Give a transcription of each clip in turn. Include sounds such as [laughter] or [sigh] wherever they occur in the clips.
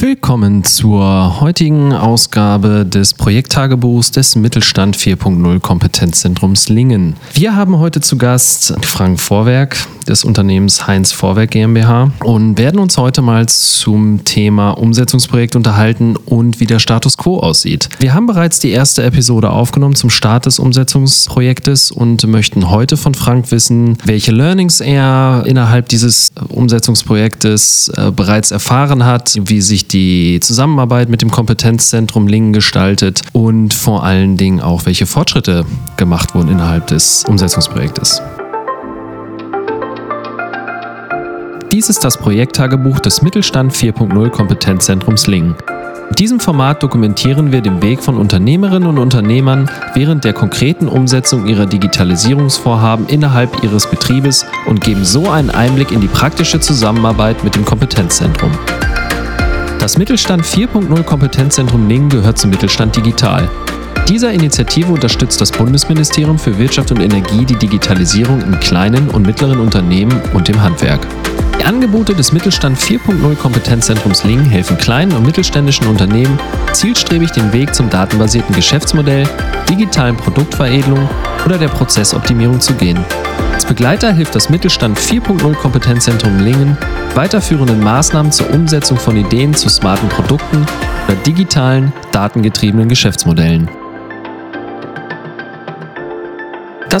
Willkommen zur heutigen Ausgabe des Projekttagebuchs des Mittelstand 4.0 Kompetenzzentrums Lingen. Wir haben heute zu Gast Frank Vorwerk des Unternehmens Heinz Vorwerk GmbH und werden uns heute mal zum Thema Umsetzungsprojekt unterhalten und wie der Status quo aussieht. Wir haben bereits die erste Episode aufgenommen zum Start des Umsetzungsprojektes und möchten heute von Frank wissen, welche Learnings er innerhalb dieses Umsetzungsprojektes äh, bereits erfahren hat, wie sich die Zusammenarbeit mit dem Kompetenzzentrum Lingen gestaltet und vor allen Dingen auch, welche Fortschritte gemacht wurden innerhalb des Umsetzungsprojektes. Dies ist das Projekttagebuch des Mittelstand 4.0 Kompetenzzentrums Lingen. In diesem Format dokumentieren wir den Weg von Unternehmerinnen und Unternehmern während der konkreten Umsetzung ihrer Digitalisierungsvorhaben innerhalb ihres Betriebes und geben so einen Einblick in die praktische Zusammenarbeit mit dem Kompetenzzentrum. Das Mittelstand 4.0 Kompetenzzentrum Lingen gehört zum Mittelstand Digital. Dieser Initiative unterstützt das Bundesministerium für Wirtschaft und Energie die Digitalisierung in kleinen und mittleren Unternehmen und im Handwerk. Die Angebote des Mittelstand 4.0 Kompetenzzentrums Lingen helfen kleinen und mittelständischen Unternehmen, zielstrebig den Weg zum datenbasierten Geschäftsmodell, digitalen Produktveredelung oder der Prozessoptimierung zu gehen. Als Begleiter hilft das Mittelstand 4.0 Kompetenzzentrum Lingen weiterführenden Maßnahmen zur Umsetzung von Ideen zu smarten Produkten oder digitalen, datengetriebenen Geschäftsmodellen.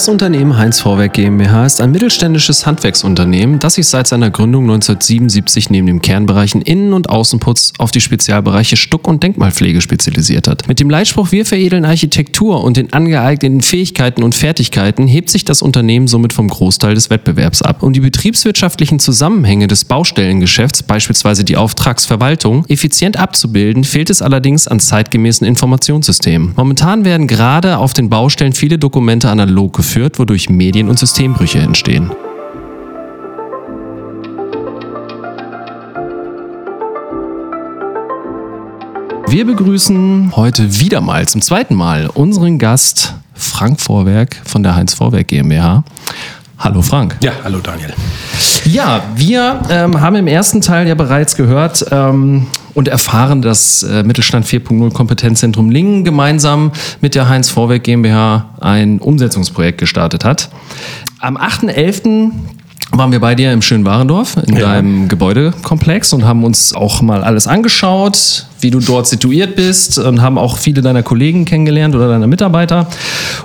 Das Unternehmen Heinz Vorwerk GmbH ist ein mittelständisches Handwerksunternehmen, das sich seit seiner Gründung 1977 neben den Kernbereichen Innen- und Außenputz auf die Spezialbereiche Stuck- und Denkmalpflege spezialisiert hat. Mit dem Leitspruch Wir veredeln Architektur und den angeeigneten Fähigkeiten und Fertigkeiten hebt sich das Unternehmen somit vom Großteil des Wettbewerbs ab. Um die betriebswirtschaftlichen Zusammenhänge des Baustellengeschäfts, beispielsweise die Auftragsverwaltung, effizient abzubilden, fehlt es allerdings an zeitgemäßen Informationssystemen. Momentan werden gerade auf den Baustellen viele Dokumente analog geführt, wodurch Medien- und Systembrüche entstehen. Wir begrüßen heute wieder mal zum zweiten Mal unseren Gast Frank Vorwerk von der Heinz Vorwerk GmbH. Hallo Frank. Ja, hallo Daniel. Ja, wir ähm, haben im ersten Teil ja bereits gehört ähm, und erfahren, dass äh, Mittelstand 4.0 Kompetenzzentrum Lingen gemeinsam mit der Heinz Vorwerk GmbH ein Umsetzungsprojekt gestartet hat. Am 8.11 waren wir bei dir im schönen Warendorf in ja. deinem Gebäudekomplex und haben uns auch mal alles angeschaut, wie du dort situiert bist und haben auch viele deiner Kollegen kennengelernt oder deiner Mitarbeiter.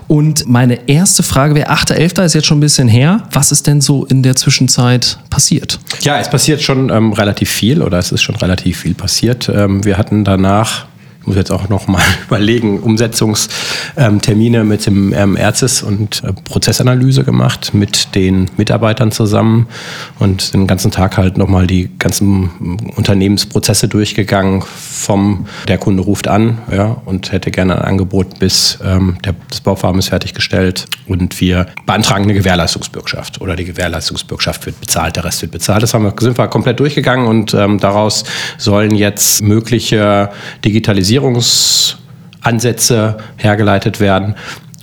Und meine erste Frage wäre, 8.11. ist jetzt schon ein bisschen her. Was ist denn so in der Zwischenzeit passiert? Ja, es passiert schon ähm, relativ viel oder es ist schon relativ viel passiert. Ähm, wir hatten danach ich muss jetzt auch noch mal [laughs] überlegen, Umsetzungstermine mit dem ähm, Erzes und äh, Prozessanalyse gemacht mit den Mitarbeitern zusammen und den ganzen Tag halt noch mal die ganzen Unternehmensprozesse durchgegangen vom der Kunde ruft an ja, und hätte gerne ein Angebot bis ähm, der, das Bauvorhaben ist fertiggestellt und wir beantragen eine Gewährleistungsbürgschaft oder die Gewährleistungsbürgschaft wird bezahlt, der Rest wird bezahlt. Das haben wir, sind wir komplett durchgegangen und ähm, daraus sollen jetzt mögliche Digitalisierung Digitalisierungsansätze hergeleitet werden.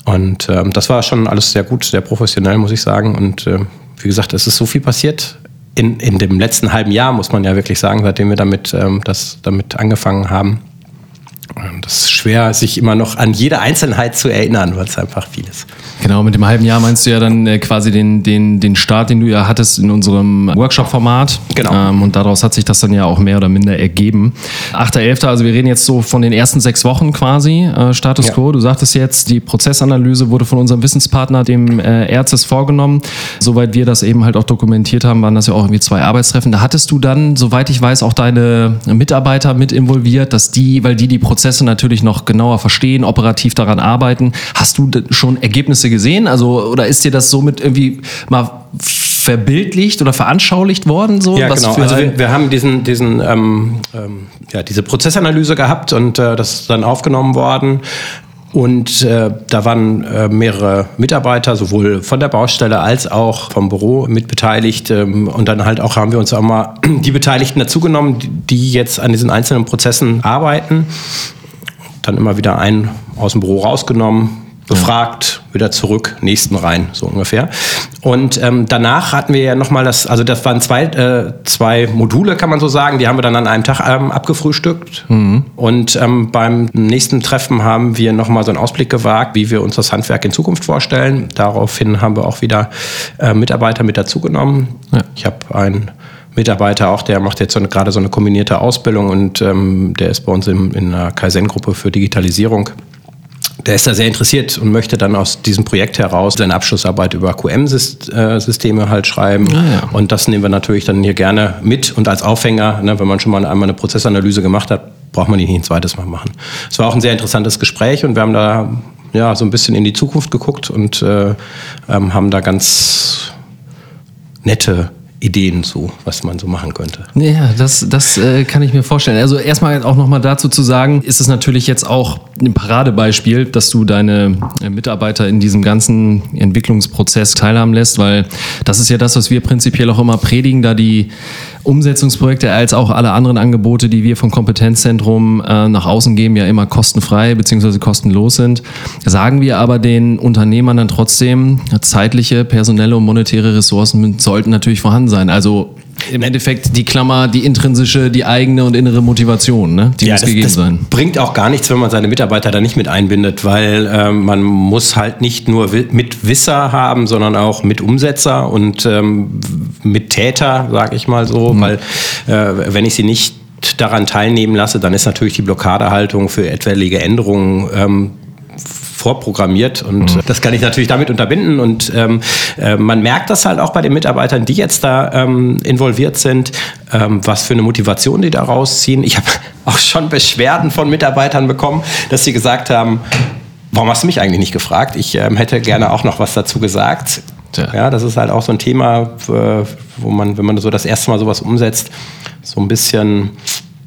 Und ähm, das war schon alles sehr gut, sehr professionell, muss ich sagen. Und äh, wie gesagt, es ist so viel passiert. In, in dem letzten halben Jahr, muss man ja wirklich sagen, seitdem wir damit, ähm, das, damit angefangen haben. Das ist schwer, sich immer noch an jede Einzelheit zu erinnern, weil es einfach viel ist. Genau, mit dem halben Jahr meinst du ja dann äh, quasi den, den, den Start, den du ja hattest in unserem Workshop-Format. Genau. Ähm, und daraus hat sich das dann ja auch mehr oder minder ergeben. 8.11., also wir reden jetzt so von den ersten sechs Wochen quasi, äh, Status ja. Quo. Du sagtest jetzt, die Prozessanalyse wurde von unserem Wissenspartner, dem äh, Erzes, vorgenommen. Soweit wir das eben halt auch dokumentiert haben, waren das ja auch irgendwie zwei Arbeitstreffen. Da hattest du dann, soweit ich weiß, auch deine Mitarbeiter mit involviert, dass die, weil die die Prozesse natürlich noch genauer verstehen, operativ daran arbeiten. Hast du schon Ergebnisse gesehen? Also, oder ist dir das somit irgendwie mal verbildlicht oder veranschaulicht worden? So? Ja, Was genau. also wir, wir, haben diesen, diesen, ähm, ähm, ja, diese Prozessanalyse gehabt und äh, das ist dann aufgenommen worden. Und äh, da waren äh, mehrere Mitarbeiter, sowohl von der Baustelle als auch vom Büro mit beteiligt. Ähm, und dann halt auch haben wir uns auch mal [clears throat] die Beteiligten dazugenommen, die jetzt an diesen einzelnen Prozessen arbeiten. Dann immer wieder einen aus dem Büro rausgenommen, befragt, wieder zurück, nächsten rein, so ungefähr. Und ähm, danach hatten wir ja nochmal das, also das waren zwei, äh, zwei Module, kann man so sagen, die haben wir dann an einem Tag ähm, abgefrühstückt. Mhm. Und ähm, beim nächsten Treffen haben wir nochmal so einen Ausblick gewagt, wie wir uns das Handwerk in Zukunft vorstellen. Daraufhin haben wir auch wieder äh, Mitarbeiter mit dazugenommen. Ja. Ich habe einen Mitarbeiter auch, der macht jetzt so eine, gerade so eine kombinierte Ausbildung und ähm, der ist bei uns in, in einer Kaizen-Gruppe für Digitalisierung der ist da sehr interessiert und möchte dann aus diesem Projekt heraus seine Abschlussarbeit über QM-Systeme halt schreiben. Ah, ja. Und das nehmen wir natürlich dann hier gerne mit und als Aufhänger, ne, wenn man schon mal einmal eine Prozessanalyse gemacht hat, braucht man die nicht ein zweites Mal machen. Es war auch ein sehr interessantes Gespräch und wir haben da ja so ein bisschen in die Zukunft geguckt und äh, ähm, haben da ganz nette Ideen so, was man so machen könnte. Ja, das, das äh, kann ich mir vorstellen. Also erstmal auch nochmal dazu zu sagen, ist es natürlich jetzt auch ein Paradebeispiel, dass du deine äh, Mitarbeiter in diesem ganzen Entwicklungsprozess teilhaben lässt, weil das ist ja das, was wir prinzipiell auch immer predigen, da die Umsetzungsprojekte als auch alle anderen Angebote, die wir vom Kompetenzzentrum äh, nach außen geben, ja immer kostenfrei bzw. kostenlos sind. Sagen wir aber den Unternehmern dann trotzdem, zeitliche, personelle und monetäre Ressourcen sollten natürlich vorhanden sein. Also im Endeffekt die Klammer, die intrinsische, die eigene und innere Motivation, ne? die ja, muss das, gegeben das sein. Bringt auch gar nichts, wenn man seine Mitarbeiter da nicht mit einbindet, weil ähm, man muss halt nicht nur mit Wisser haben, sondern auch mit Umsetzer und ähm, mit Täter, sage ich mal so, mhm. weil äh, wenn ich sie nicht daran teilnehmen lasse, dann ist natürlich die Blockadehaltung für etwaige Änderungen ähm, vorprogrammiert und mhm. das kann ich natürlich damit unterbinden und ähm, äh, man merkt das halt auch bei den Mitarbeitern, die jetzt da ähm, involviert sind, ähm, was für eine Motivation die da rausziehen. Ich habe [laughs] auch schon Beschwerden von Mitarbeitern bekommen, dass sie gesagt haben, warum hast du mich eigentlich nicht gefragt? Ich ähm, hätte gerne auch noch was dazu gesagt. Ja, das ist halt auch so ein Thema, wo man, wenn man so das erste Mal sowas umsetzt, so ein bisschen.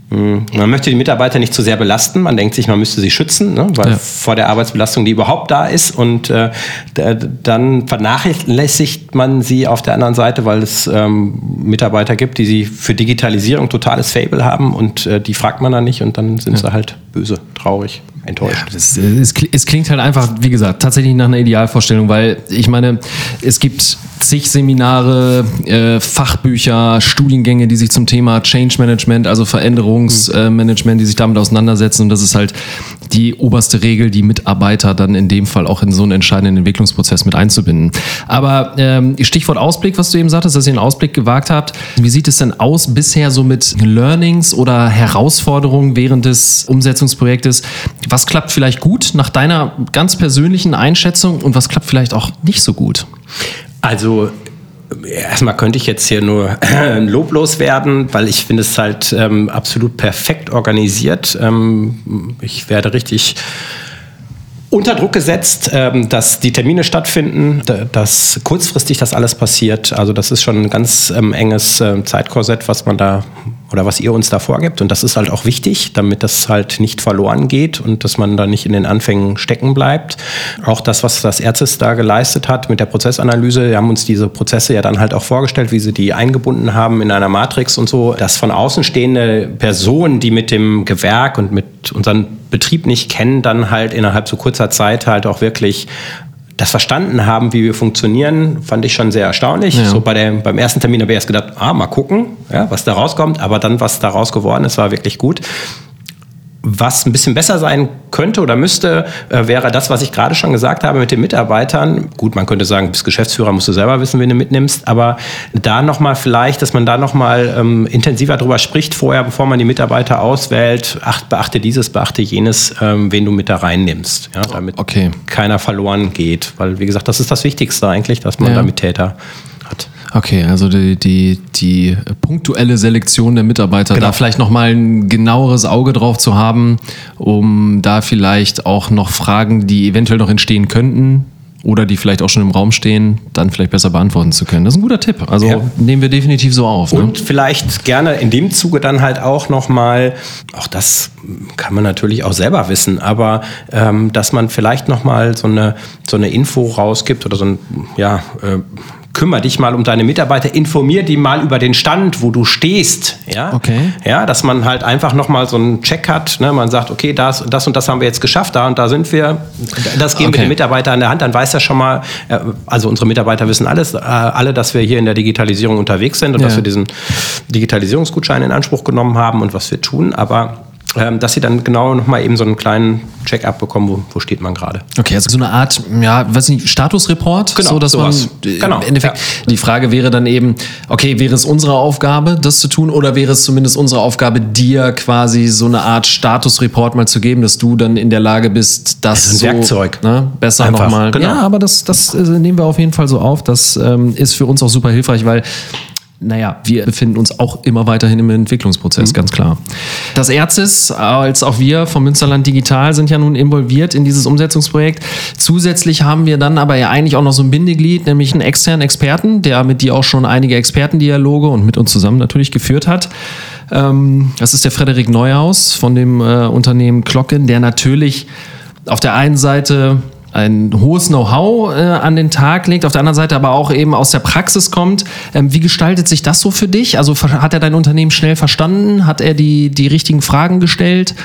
Man möchte die Mitarbeiter nicht zu sehr belasten. Man denkt sich, man müsste sie schützen, ne? weil ja. vor der Arbeitsbelastung, die überhaupt da ist. Und äh, dann vernachlässigt man sie auf der anderen Seite, weil es ähm, Mitarbeiter gibt, die sie für Digitalisierung totales Fable haben und äh, die fragt man dann nicht und dann sind ja. sie halt böse, traurig enttäuscht. Ja, das, es, es, klingt halt einfach, wie gesagt, tatsächlich nach einer Idealvorstellung, weil ich meine, es gibt zig Seminare, äh, Fachbücher, Studiengänge, die sich zum Thema Change Management, also Veränderungsmanagement, die sich damit auseinandersetzen. Und das ist halt die oberste Regel, die Mitarbeiter dann in dem Fall auch in so einen entscheidenden Entwicklungsprozess mit einzubinden. Aber ähm, Stichwort Ausblick, was du eben sagtest, dass ihr einen Ausblick gewagt habt. Wie sieht es denn aus bisher so mit Learnings oder Herausforderungen während des Umsetzungsprojektes? Was klappt vielleicht gut nach deiner ganz persönlichen Einschätzung und was klappt vielleicht auch nicht so gut? Also erstmal könnte ich jetzt hier nur loblos werden, weil ich finde es halt ähm, absolut perfekt organisiert. Ähm, ich werde richtig unter Druck gesetzt, ähm, dass die Termine stattfinden, dass kurzfristig das alles passiert. Also das ist schon ein ganz ähm, enges äh, Zeitkorsett, was man da oder was ihr uns da vorgibt. Und das ist halt auch wichtig, damit das halt nicht verloren geht und dass man da nicht in den Anfängen stecken bleibt. Auch das, was das Erzes da geleistet hat mit der Prozessanalyse, wir haben uns diese Prozesse ja dann halt auch vorgestellt, wie sie die eingebunden haben in einer Matrix und so, dass von außen stehende Personen, die mit dem Gewerk und mit unserem Betrieb nicht kennen, dann halt innerhalb so kurzer Zeit halt auch wirklich das verstanden haben, wie wir funktionieren, fand ich schon sehr erstaunlich. Ja. So bei der, beim ersten Termin habe ich erst gedacht, ah, mal gucken, ja, was da rauskommt. Aber dann, was da raus geworden ist, war wirklich gut. Was ein bisschen besser sein könnte oder müsste, äh, wäre das, was ich gerade schon gesagt habe mit den Mitarbeitern. Gut, man könnte sagen, bis Geschäftsführer musst du selber wissen, wen du mitnimmst, aber da nochmal vielleicht, dass man da nochmal ähm, intensiver drüber spricht vorher, bevor man die Mitarbeiter auswählt. Ach, beachte dieses, beachte jenes, ähm, wen du mit da reinnimmst, ja, damit okay. keiner verloren geht. Weil, wie gesagt, das ist das Wichtigste eigentlich, dass man ja. da Täter. Okay, also die, die, die punktuelle Selektion der Mitarbeiter, genau. da vielleicht nochmal ein genaueres Auge drauf zu haben, um da vielleicht auch noch Fragen, die eventuell noch entstehen könnten, oder die vielleicht auch schon im Raum stehen, dann vielleicht besser beantworten zu können. Das ist ein guter Tipp. Also ja. nehmen wir definitiv so auf. Ne? Und vielleicht gerne in dem Zuge dann halt auch nochmal, auch das kann man natürlich auch selber wissen, aber ähm, dass man vielleicht nochmal so eine, so eine Info rausgibt oder so ein, ja, äh, kümmere dich mal um deine Mitarbeiter, informier die mal über den Stand, wo du stehst. Ja, okay. ja dass man halt einfach nochmal so einen Check hat. Ne? Man sagt, okay, das, das und das haben wir jetzt geschafft, da und da sind wir. Das geben okay. wir dem Mitarbeiter an der Hand, dann weiß er schon mal, äh, also unsere Mitarbeiter wissen alles, äh, alle, dass wir hier in der Digitalisierung unterwegs sind und ja. dass wir diesen Digitalisierungsgutschein in Anspruch genommen haben und was wir tun. Aber ähm, dass sie dann genau nochmal eben so einen kleinen Check-up bekommen, wo, wo steht man gerade. Okay, also so eine Art, ja, weiß nicht, Statusreport, genau, so dass sowas. man äh, genau, im Endeffekt, ja. die Frage wäre dann eben, okay, wäre es unsere Aufgabe, das zu tun, oder wäre es zumindest unsere Aufgabe, dir quasi so eine Art Statusreport mal zu geben, dass du dann in der Lage bist, das, ist ein so, Werkzeug. Ne, besser nochmal. Genau. Ja, aber das, das äh, nehmen wir auf jeden Fall so auf. Das ähm, ist für uns auch super hilfreich, weil naja, wir befinden uns auch immer weiterhin im Entwicklungsprozess, mhm. ganz klar. Das Erzis als auch wir vom Münsterland Digital sind ja nun involviert in dieses Umsetzungsprojekt. Zusätzlich haben wir dann aber ja eigentlich auch noch so ein Bindeglied, nämlich einen externen Experten, der mit dir auch schon einige Expertendialoge und mit uns zusammen natürlich geführt hat. Ähm, das ist der Frederik Neuhaus von dem äh, Unternehmen Glocken, der natürlich auf der einen Seite ein hohes Know-how äh, an den Tag legt, auf der anderen Seite aber auch eben aus der Praxis kommt. Ähm, wie gestaltet sich das so für dich? Also hat er dein Unternehmen schnell verstanden? Hat er die, die richtigen Fragen gestellt?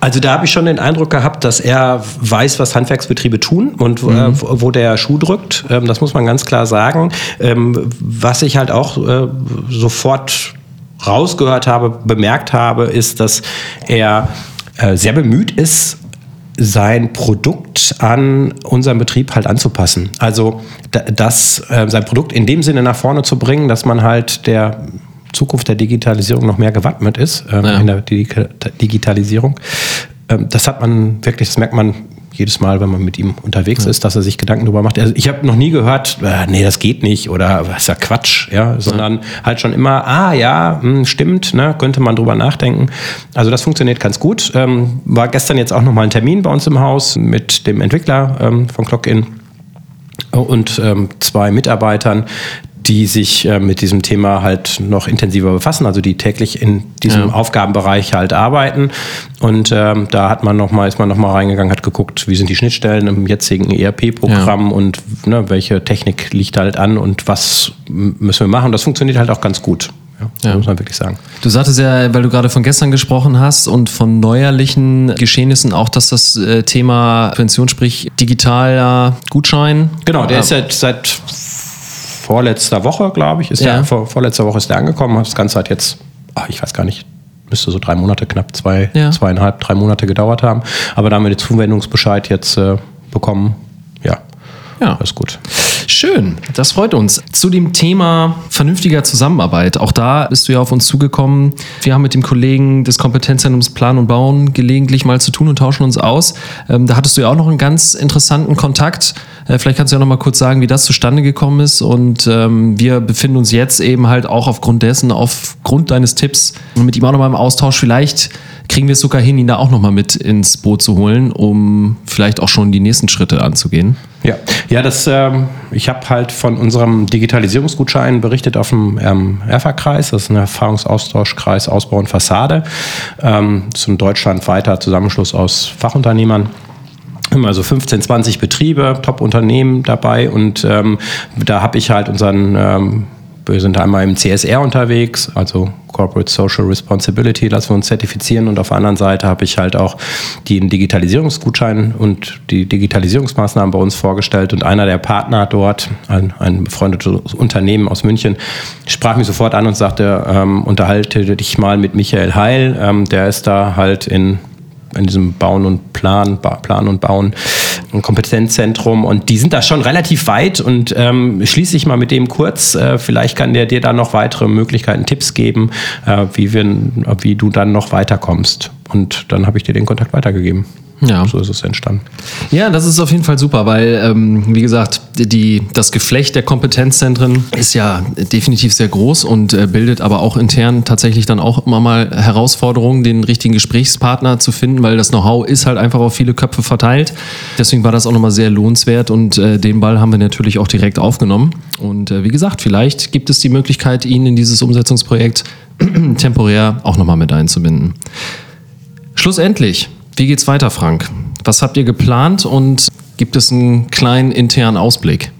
Also da habe ich schon den Eindruck gehabt, dass er weiß, was Handwerksbetriebe tun und mhm. äh, wo der Schuh drückt. Ähm, das muss man ganz klar sagen. Ähm, was ich halt auch äh, sofort rausgehört habe, bemerkt habe, ist, dass er äh, sehr bemüht ist, sein Produkt an unseren Betrieb halt anzupassen. Also das, äh, sein Produkt in dem Sinne nach vorne zu bringen, dass man halt der Zukunft der Digitalisierung noch mehr gewappnet ist, äh, ja. in der Digitalisierung. Ähm, das hat man wirklich, das merkt man jedes Mal, wenn man mit ihm unterwegs ja. ist, dass er sich Gedanken darüber macht. Also ich habe noch nie gehört, äh, nee, das geht nicht oder was ist ja Quatsch, ja, sondern ja. halt schon immer, ah ja, mh, hm, stimmt, ne, könnte man drüber nachdenken. Also das funktioniert ganz gut. Ähm, war gestern jetzt auch nochmal ein Termin bei uns im Haus mit dem Entwickler ähm, von Clock-In und ähm, zwei Mitarbeitern, die sich äh, mit diesem Thema halt noch intensiver befassen, also die täglich in diesem ja. Aufgabenbereich halt arbeiten. Und ähm, da hat man noch mal, ist man nochmal reingegangen, hat geguckt, wie sind die Schnittstellen im jetzigen ERP-Programm ja. und ne, welche Technik liegt halt an und was müssen wir machen. Das funktioniert halt auch ganz gut. Ja, ja. muss man wirklich sagen. Du sagtest ja, weil du gerade von gestern gesprochen hast und von neuerlichen Geschehnissen, auch dass das äh, Thema Prävention, sprich digitaler Gutschein. Genau, der ist seit, seit vorletzter Woche, glaube ich, ist ja. der, vor, vorletzter Woche ist der angekommen. Das Ganze hat jetzt, ach, ich weiß gar nicht, müsste so drei Monate, knapp zwei, ja. zweieinhalb, drei Monate gedauert haben. Aber da haben wir den Zuwendungsbescheid jetzt äh, bekommen. Ja, ja, das ist gut. Schön, das freut uns. Zu dem Thema vernünftiger Zusammenarbeit. Auch da bist du ja auf uns zugekommen. Wir haben mit dem Kollegen des Kompetenzzentrums Plan und Bauen gelegentlich mal zu tun und tauschen uns aus. Ähm, da hattest du ja auch noch einen ganz interessanten Kontakt. Äh, vielleicht kannst du ja noch mal kurz sagen, wie das zustande gekommen ist. Und ähm, wir befinden uns jetzt eben halt auch aufgrund dessen, aufgrund deines Tipps mit ihm auch noch mal im Austausch. Vielleicht kriegen wir es sogar hin, ihn da auch noch mal mit ins Boot zu holen, um vielleicht auch schon die nächsten Schritte anzugehen. Ja, ja, das, ähm, ich habe halt von unserem Digitalisierungsgutschein berichtet auf dem ähm, ERFA-Kreis. Das ist ein Erfahrungsaustauschkreis Ausbau und Fassade. Ähm, ein deutschlandweiter Zusammenschluss aus Fachunternehmern also 15, 20 Betriebe, Top-Unternehmen dabei und ähm, da habe ich halt unseren ähm, wir sind einmal im CSR unterwegs, also Corporate Social Responsibility, lassen wir uns zertifizieren. Und auf der anderen Seite habe ich halt auch den Digitalisierungsgutschein und die Digitalisierungsmaßnahmen bei uns vorgestellt. Und einer der Partner dort, ein, ein befreundetes Unternehmen aus München, sprach mich sofort an und sagte, ähm, unterhalte dich mal mit Michael Heil. Ähm, der ist da halt in in diesem Bauen und Plan, Plan und Bauen, ein Kompetenzzentrum und die sind da schon relativ weit und ähm, schließe ich mal mit dem kurz. Äh, vielleicht kann der dir da noch weitere Möglichkeiten, Tipps geben, äh, wie, wir, wie du dann noch weiterkommst. Und dann habe ich dir den Kontakt weitergegeben. Ja. so ist es entstanden. Ja, das ist auf jeden Fall super, weil, ähm, wie gesagt, die, das Geflecht der Kompetenzzentren ist ja definitiv sehr groß und äh, bildet aber auch intern tatsächlich dann auch immer mal Herausforderungen, den richtigen Gesprächspartner zu finden, weil das Know-how ist halt einfach auf viele Köpfe verteilt. Deswegen war das auch nochmal sehr lohnenswert und äh, den Ball haben wir natürlich auch direkt aufgenommen. Und äh, wie gesagt, vielleicht gibt es die Möglichkeit, ihn in dieses Umsetzungsprojekt [clears throat] temporär auch nochmal mit einzubinden. Schlussendlich wie geht's weiter, Frank? Was habt ihr geplant und gibt es einen kleinen internen Ausblick?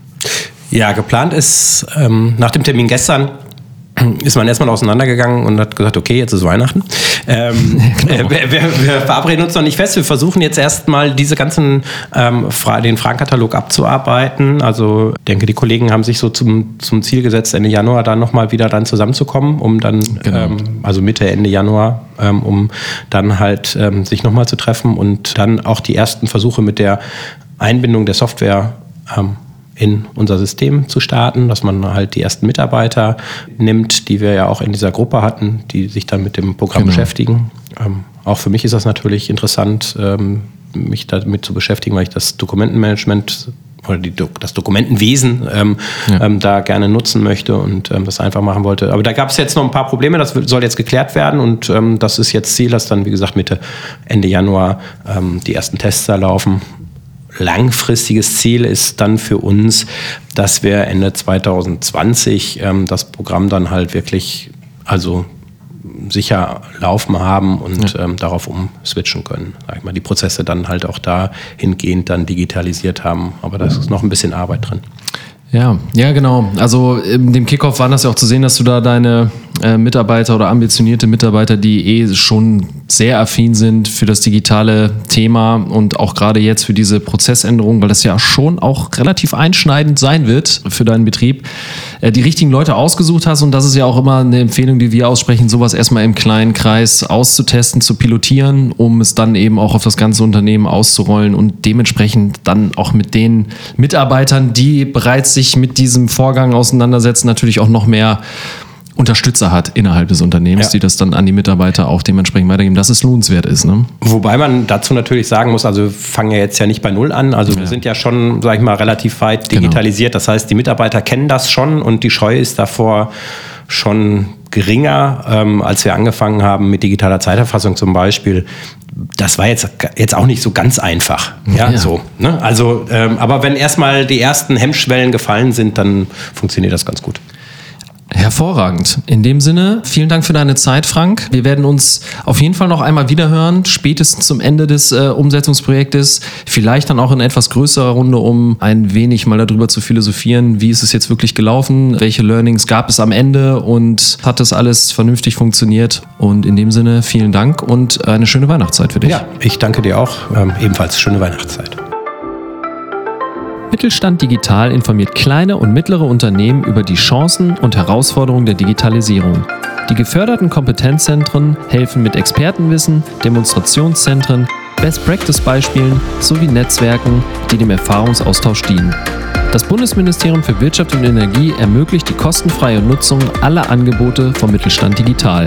Ja, geplant ist ähm, nach dem Termin gestern ist man erstmal auseinandergegangen und hat gesagt, okay, jetzt ist Weihnachten. Ähm, [laughs] genau. wir, wir, wir, verabreden uns noch nicht fest. Wir versuchen jetzt erstmal diese ganzen ähm, den Fragenkatalog abzuarbeiten. Also ich denke, die Kollegen haben sich so zum, zum Ziel gesetzt, Ende Januar dann nochmal wieder dann zusammenzukommen, um dann, genau. ähm, also Mitte, Ende Januar, ähm, um dann halt ähm, sich nochmal zu treffen und dann auch die ersten Versuche mit der Einbindung der Software ähm, in unser System zu starten, dass man halt die ersten Mitarbeiter nimmt, die wir ja auch in dieser Gruppe hatten, die sich dann mit dem Programm genau. beschäftigen. Ähm, auch für mich ist das natürlich interessant, ähm, mich damit zu beschäftigen, weil ich das Dokumentenmanagement oder die, das Dokumentenwesen ähm, ja. ähm, da gerne nutzen möchte und ähm, das einfach machen wollte. Aber da gab es jetzt noch ein paar Probleme, das soll jetzt geklärt werden und ähm, das ist jetzt Ziel, dass dann, wie gesagt, Mitte, Ende Januar ähm, die ersten Tests da laufen langfristiges Ziel ist dann für uns, dass wir Ende 2020 ähm, das Programm dann halt wirklich, also sicher laufen haben und ja. ähm, darauf umswitchen können. Sag ich mal, die Prozesse dann halt auch dahingehend dann digitalisiert haben. Aber da ist noch ein bisschen Arbeit drin. Ja, ja, genau. Also in dem Kickoff war das ja auch zu sehen, dass du da deine äh, Mitarbeiter oder ambitionierte Mitarbeiter, die eh schon sehr affin sind für das digitale Thema und auch gerade jetzt für diese Prozessänderung, weil das ja schon auch relativ einschneidend sein wird für deinen Betrieb, äh, die richtigen Leute ausgesucht hast. Und das ist ja auch immer eine Empfehlung, die wir aussprechen, sowas erstmal im kleinen Kreis auszutesten, zu pilotieren, um es dann eben auch auf das ganze Unternehmen auszurollen und dementsprechend dann auch mit den Mitarbeitern, die bereits sich mit diesem Vorgang auseinandersetzen, natürlich auch noch mehr Unterstützer hat innerhalb des Unternehmens, ja. die das dann an die Mitarbeiter auch dementsprechend weitergeben, dass es lohnenswert ist. Ne? Wobei man dazu natürlich sagen muss, also wir fangen ja jetzt ja nicht bei Null an, also ja. wir sind ja schon, sag ich mal, relativ weit genau. digitalisiert. Genau. Das heißt, die Mitarbeiter kennen das schon und die Scheu ist davor schon geringer, ähm, als wir angefangen haben mit digitaler Zeiterfassung zum Beispiel. Das war jetzt, jetzt auch nicht so ganz einfach. Ja, ja. so. Ne? Also, ähm, aber wenn erstmal die ersten Hemmschwellen gefallen sind, dann funktioniert das ganz gut. Hervorragend. In dem Sinne, vielen Dank für deine Zeit, Frank. Wir werden uns auf jeden Fall noch einmal wiederhören, spätestens zum Ende des äh, Umsetzungsprojektes. Vielleicht dann auch in etwas größerer Runde, um ein wenig mal darüber zu philosophieren, wie ist es jetzt wirklich gelaufen, welche Learnings gab es am Ende und hat das alles vernünftig funktioniert. Und in dem Sinne, vielen Dank und eine schöne Weihnachtszeit für dich. Ja, ich danke dir auch. Ähm, ebenfalls schöne Weihnachtszeit. Mittelstand Digital informiert kleine und mittlere Unternehmen über die Chancen und Herausforderungen der Digitalisierung. Die geförderten Kompetenzzentren helfen mit Expertenwissen, Demonstrationszentren, Best-Practice-Beispielen sowie Netzwerken, die dem Erfahrungsaustausch dienen. Das Bundesministerium für Wirtschaft und Energie ermöglicht die kostenfreie Nutzung aller Angebote vom Mittelstand Digital.